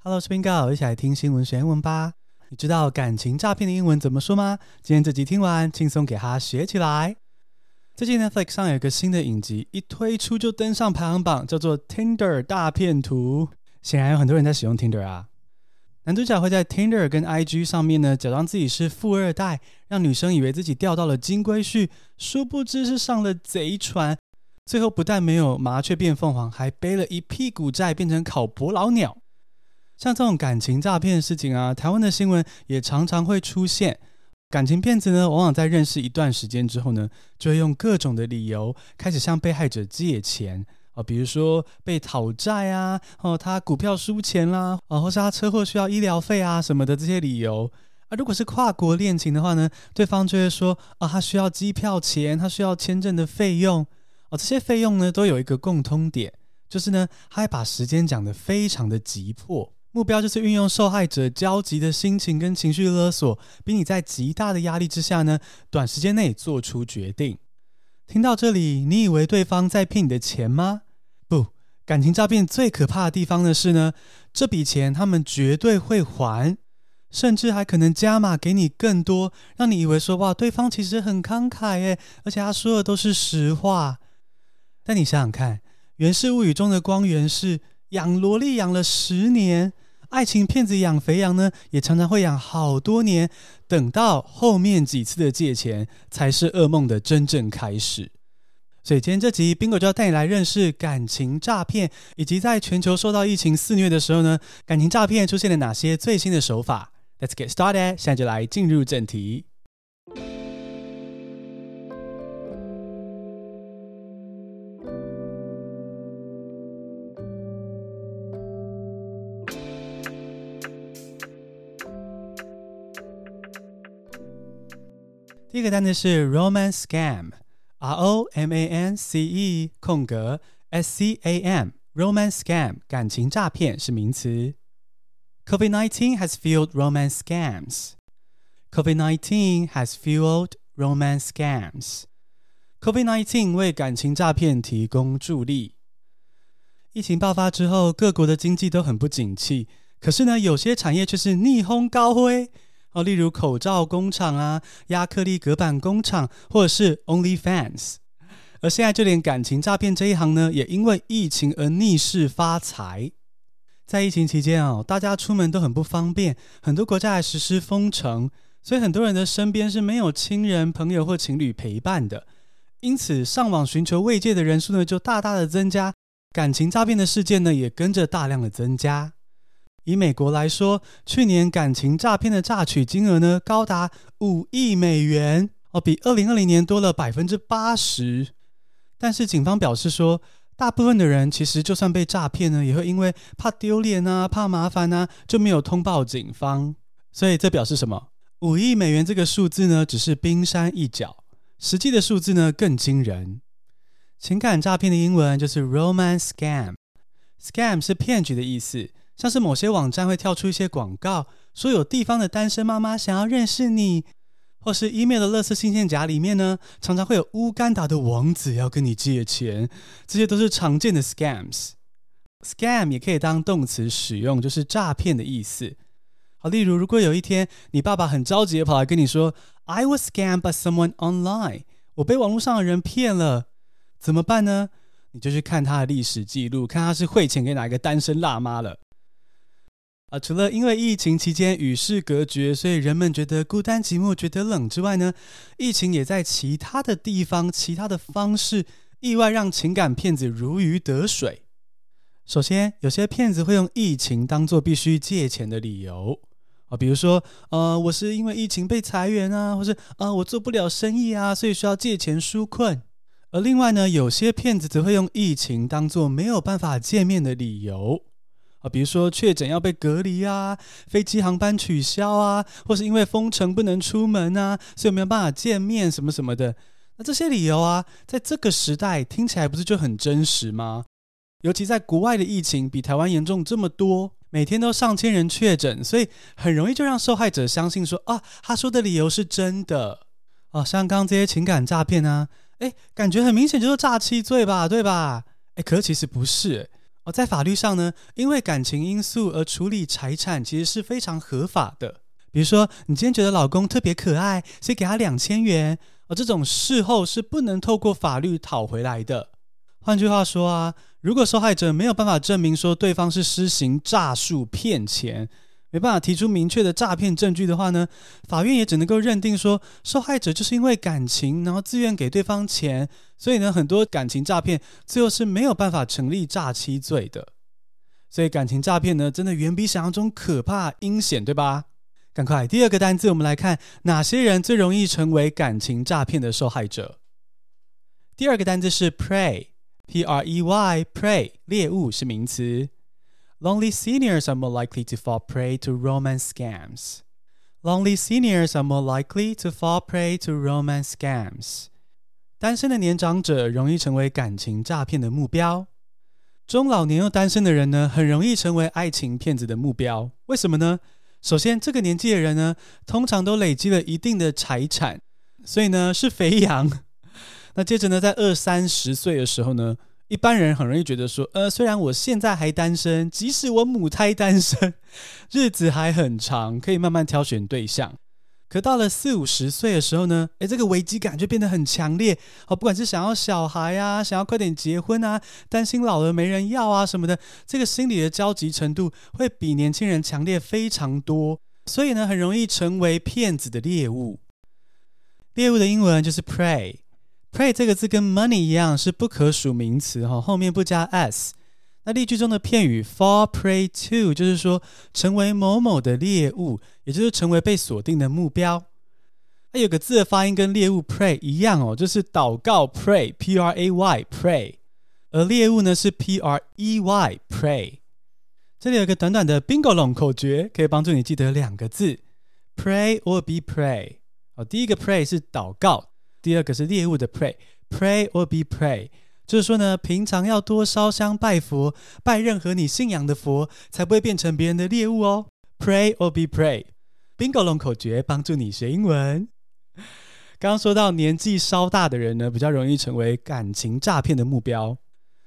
Hello，我是 Bingo，一起来听新闻学英文吧。你知道感情诈骗的英文怎么说吗？今天这集听完，轻松给它学起来。最近 Netflix 上有个新的影集，一推出就登上排行榜，叫做《Tinder 大骗徒》。显然有很多人在使用 Tinder 啊。男主角会在 Tinder 跟 IG 上面呢，假装自己是富二代，让女生以为自己钓到了金龟婿，殊不知是上了贼船。最后不但没有麻雀变凤凰，还背了一屁股债，变成烤伯老鸟。像这种感情诈骗的事情啊，台湾的新闻也常常会出现。感情骗子呢，往往在认识一段时间之后呢，就会用各种的理由开始向被害者借钱啊，比如说被讨债啊，哦，他股票输钱啦，啊，或是他车祸需要医疗费啊什么的这些理由啊。如果是跨国恋情的话呢，对方就会说啊，他需要机票钱，他需要签证的费用哦，这些费用呢都有一个共通点，就是呢，他还把时间讲得非常的急迫。目标就是运用受害者焦急的心情跟情绪勒索，逼你在极大的压力之下呢，短时间内做出决定。听到这里，你以为对方在骗你的钱吗？不，感情诈骗最可怕的地方的是呢，这笔钱他们绝对会还，甚至还可能加码给你更多，让你以为说哇，对方其实很慷慨诶，而且他说的都是实话。但你想想看，《源氏物语》中的光源氏。养萝莉养了十年，爱情骗子养肥羊呢，也常常会养好多年，等到后面几次的借钱，才是噩梦的真正开始。所以今天这集冰果就要带你来认识感情诈骗，以及在全球受到疫情肆虐的时候呢，感情诈骗出现了哪些最新的手法。Let's get started，现在就来进入正题。第一个单词是 romance scam，R O M A N C E 空格 S C A M，romance scam 感情诈骗是名词。COVID-19 has fueled romance scams. COVID-19 has fueled romance scams. COVID-19 为感情诈骗提供助力。疫情爆发之后，各国的经济都很不景气，可是呢，有些产业却是逆风高飞。哦，例如口罩工厂啊、亚克力隔板工厂，或者是 OnlyFans。而现在就连感情诈骗这一行呢，也因为疫情而逆势发财。在疫情期间啊，大家出门都很不方便，很多国家还实施封城，所以很多人的身边是没有亲人、朋友或情侣陪伴的。因此，上网寻求慰藉的人数呢，就大大的增加，感情诈骗的事件呢，也跟着大量的增加。以美国来说，去年感情诈骗的诈取金额呢，高达五亿美元哦，比二零二零年多了百分之八十。但是警方表示说，大部分的人其实就算被诈骗呢，也会因为怕丢脸啊、怕麻烦啊，就没有通报警方。所以这表示什么？五亿美元这个数字呢，只是冰山一角，实际的数字呢更惊人。情感诈骗的英文就是 romance scam，scam 是骗局的意思。像是某些网站会跳出一些广告，说有地方的单身妈妈想要认识你，或是 email 的垃圾信件夹里面呢，常常会有乌干达的王子要跟你借钱，这些都是常见的 scams。scam 也可以当动词使用，就是诈骗的意思。好，例如如果有一天你爸爸很着急的跑来跟你说，I was scammed by someone online，我被网络上的人骗了，怎么办呢？你就去看他的历史记录，看他是汇钱给哪一个单身辣妈了。啊，除了因为疫情期间与世隔绝，所以人们觉得孤单寂寞、觉得冷之外呢，疫情也在其他的地方、其他的方式，意外让情感骗子如鱼得水。首先，有些骗子会用疫情当做必须借钱的理由啊，比如说，呃，我是因为疫情被裁员啊，或是啊、我做不了生意啊，所以需要借钱纾困。而另外呢，有些骗子则会用疫情当做没有办法见面的理由。比如说确诊要被隔离啊，飞机航班取消啊，或是因为封城不能出门啊，所以没有办法见面什么什么的。那这些理由啊，在这个时代听起来不是就很真实吗？尤其在国外的疫情比台湾严重这么多，每天都上千人确诊，所以很容易就让受害者相信说啊，他说的理由是真的。哦，像刚刚这些情感诈骗啊，诶，感觉很明显就是诈欺罪吧，对吧？诶，可是其实不是。而，在法律上呢，因为感情因素而处理财产，其实是非常合法的。比如说，你今天觉得老公特别可爱，所以给他两千元，而，这种事后是不能透过法律讨回来的。换句话说啊，如果受害者没有办法证明说对方是施行诈术骗钱，没办法提出明确的诈骗证据的话呢，法院也只能够认定说受害者就是因为感情，然后自愿给对方钱，所以呢，很多感情诈骗最后是没有办法成立诈欺罪的。所以感情诈骗呢，真的远比想象中可怕阴险，对吧？赶快，第二个单字，我们来看哪些人最容易成为感情诈骗的受害者。第二个单字是 prey。P R E Y prey 猎物是名词。Lonely seniors are more likely to fall prey to romance scams. Lonely seniors are more likely to fall prey to romance scams. 单身的年长者容易成为感情诈骗的目标。中老年又单身的人呢，很容易成为爱情骗子的目标。为什么呢？首先，这个年纪的人呢，通常都累积了一定的财产，所以呢是肥羊。那接着呢，在二三十岁的时候呢，一般人很容易觉得说，呃，虽然我现在还单身，即使我母胎单身，日子还很长，可以慢慢挑选对象。可到了四五十岁的时候呢，诶，这个危机感就变得很强烈。哦，不管是想要小孩啊，想要快点结婚啊，担心老了没人要啊什么的，这个心理的焦急程度会比年轻人强烈非常多。所以呢，很容易成为骗子的猎物。猎物的英文就是 prey。Pray 这个字跟 money 一样是不可数名词哈，后面不加 s。那例句中的片语 fall prey to 就是说成为某某的猎物，也就是成为被锁定的目标。它有个字的发音跟猎物 prey 一样哦，就是祷告 pray p r a y pray，而猎物呢是 p r e y pray。这里有个短短的 bingo 龙口诀，可以帮助你记得两个字 pray or be pray。哦，第一个 pray 是祷告。第二个是猎物的 prey，pray or be prey，就是说呢，平常要多烧香拜佛，拜任何你信仰的佛，才不会变成别人的猎物哦。pray or be prey，bingo 龙口诀帮助你学英文。刚刚说到年纪稍大的人呢，比较容易成为感情诈骗的目标。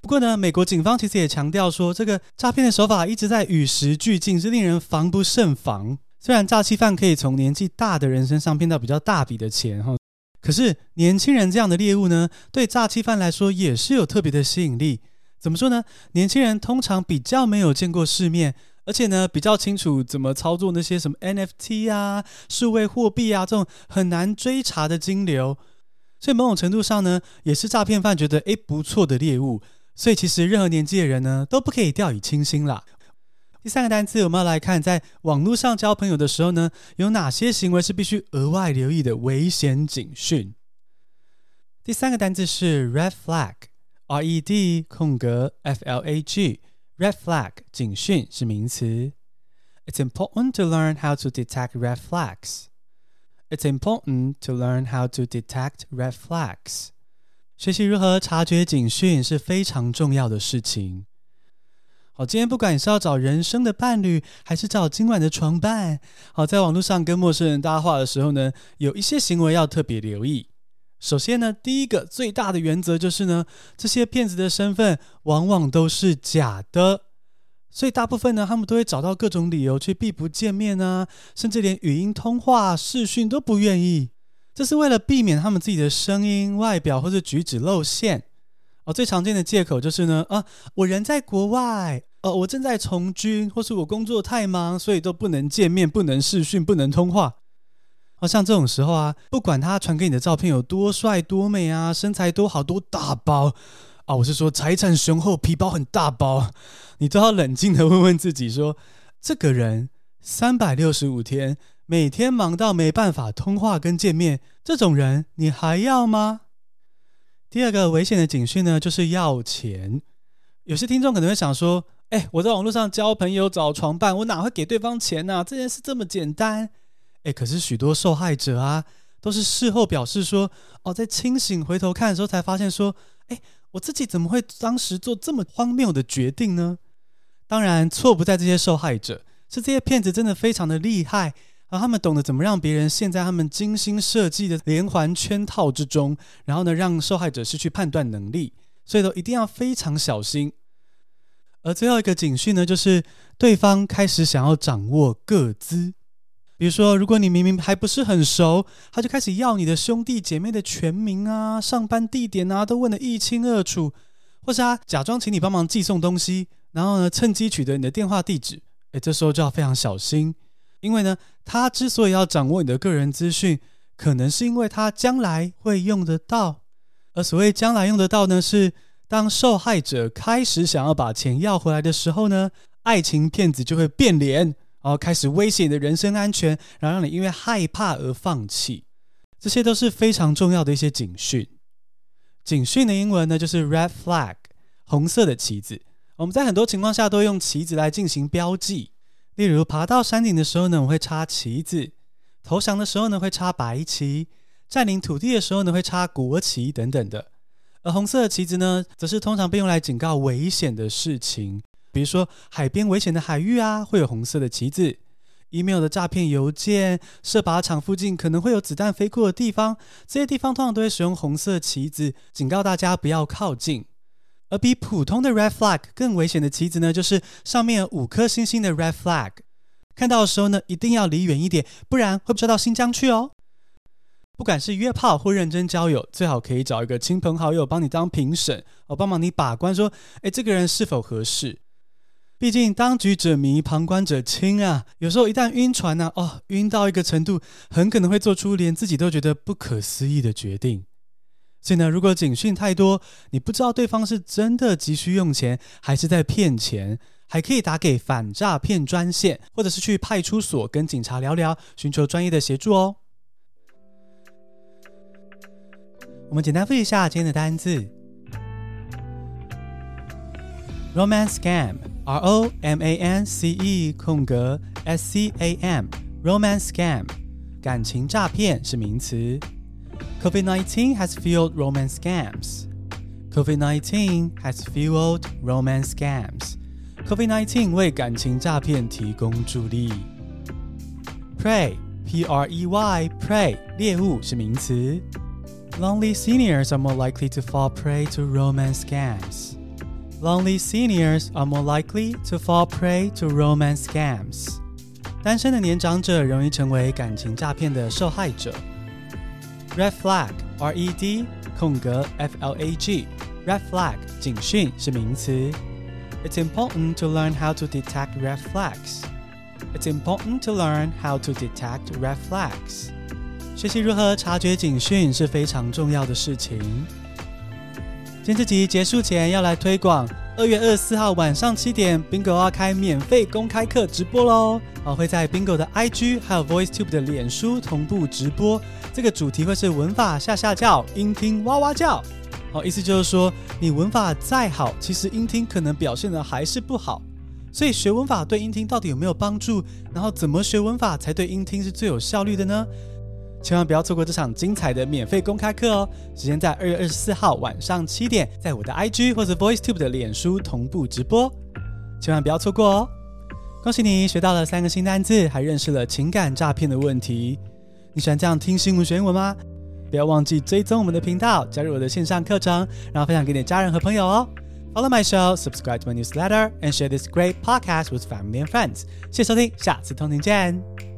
不过呢，美国警方其实也强调说，这个诈骗的手法一直在与时俱进，是令人防不胜防。虽然诈欺犯可以从年纪大的人身上骗到比较大笔的钱，哈。可是年轻人这样的猎物呢，对诈欺犯来说也是有特别的吸引力。怎么说呢？年轻人通常比较没有见过世面，而且呢比较清楚怎么操作那些什么 NFT 啊、数位货币啊这种很难追查的金流。所以某种程度上呢，也是诈骗犯觉得诶不错的猎物。所以其实任何年纪的人呢都不可以掉以轻心啦。第三个单词，我们要来看，在网络上交朋友的时候呢，有哪些行为是必须额外留意的危险警讯？第三个单词是 red flag，R E D 空格 F L A G，red flag 警讯是名词。It's important to learn how to detect red flags. It's important to learn how to detect red flags. 学习如何察觉警讯是非常重要的事情。好，今天不管你是要找人生的伴侣，还是找今晚的床伴，好，在网络上跟陌生人搭话的时候呢，有一些行为要特别留意。首先呢，第一个最大的原则就是呢，这些骗子的身份往往都是假的，所以大部分呢，他们都会找到各种理由去避不见面啊，甚至连语音通话、视讯都不愿意，这是为了避免他们自己的声音、外表或者举止露馅。哦，最常见的借口就是呢，啊，我人在国外，呃、我正在从军，或是我工作太忙，所以都不能见面，不能视讯，不能通话。啊、像这种时候啊，不管他传给你的照片有多帅多美啊，身材多好多大包啊，我是说财产雄厚，皮包很大包，你都要冷静的问问自己说，这个人三百六十五天每天忙到没办法通话跟见面，这种人你还要吗？第二个危险的警讯呢，就是要钱。有些听众可能会想说：“哎，我在网络上交朋友、找床伴，我哪会给对方钱呢？这件事这么简单。”哎，可是许多受害者啊，都是事后表示说：“哦，在清醒回头看的时候，才发现说，哎，我自己怎么会当时做这么荒谬的决定呢？”当然，错不在这些受害者，是这些骗子真的非常的厉害。他们懂得怎么让别人陷在他们精心设计的连环圈套之中，然后呢，让受害者失去判断能力，所以都一定要非常小心。而最后一个警讯呢，就是对方开始想要掌握个资。比如说，如果你明明还不是很熟，他就开始要你的兄弟姐妹的全名啊、上班地点啊，都问得一清二楚，或是他假装请你帮忙寄送东西，然后呢，趁机取得你的电话地址，诶，这时候就要非常小心，因为呢，他之所以要掌握你的个人资讯，可能是因为他将来会用得到。而所谓将来用得到呢，是当受害者开始想要把钱要回来的时候呢，爱情骗子就会变脸，然后开始威胁你的人身安全，然后让你因为害怕而放弃。这些都是非常重要的一些警讯。警讯的英文呢，就是 red flag，红色的旗子。我们在很多情况下都用旗子来进行标记，例如爬到山顶的时候呢，我会插旗子；投降的时候呢，会插白旗。占领土地的时候呢，会插国旗等等的，而红色的旗子呢，则是通常被用来警告危险的事情，比如说海边危险的海域啊，会有红色的旗子；email 的诈骗邮件、射靶场附近可能会有子弹飞过的地方，这些地方通常都会使用红色旗子，警告大家不要靠近。而比普通的 red flag 更危险的旗子呢，就是上面有五颗星星的 red flag，看到的时候呢，一定要离远一点，不然会飘到新疆去哦。不管是约炮或认真交友，最好可以找一个亲朋好友帮你当评审，哦，帮忙你把关，说，哎，这个人是否合适？毕竟当局者迷，旁观者清啊。有时候一旦晕船呢，哦，晕到一个程度，很可能会做出连自己都觉得不可思议的决定。所以呢，如果警讯太多，你不知道对方是真的急需用钱，还是在骗钱，还可以打给反诈骗专线，或者是去派出所跟警察聊聊，寻求专业的协助哦。我们简单复习一下今天的单字：romance scam，r o m a n c e 空格 s c a m，romance scam，感情诈骗是名词。COVID-19 has fueled romance scams. COVID-19 has fueled romance scams. COVID-19 为感情诈骗提供助力。Prey，p r e y，prey 猎物是名词。Lonely seniors are more likely to fall prey to romance scams. Lonely seniors are more likely to fall prey to romance scams. 单身的年长者容易成为感情诈骗的受害者。 Red flag, R-E-D 空格 F-L-A-G, red flag 警讯是名词。It's important to learn how to detect red flags. It's important to learn how to detect red flags. 学习如何察觉警讯是非常重要的事情。今天这集结束前要来推广， 二月二十四号晚上七点，Bingo 要开免费公开课直播喽！我，会在 Bingo 的 IG 还有 VoiceTube 的脸书同步直播。这个主题会是文法下下叫，音听哇哇叫。好，意思就是说，你文法再好，其实音听可能表现的还是不好。所以学文法对音听到底有没有帮助？然后怎么学文法才对音听是最有效率的呢？千万不要错过这场精彩的免费公开课哦！时间在二月二十四号晚上七点，在我的 IG 或者 VoiceTube 的脸书同步直播，千万不要错过哦！恭喜你学到了三个新单字，还认识了情感诈骗的问题。你喜欢这样听新闻学英文吗？不要忘记追踪我们的频道，加入我的线上课程，然后分享给你的家人和朋友哦！Follow my show, subscribe to my newsletter, and share this great podcast with family and friends。谢谢收听，下次通勤见。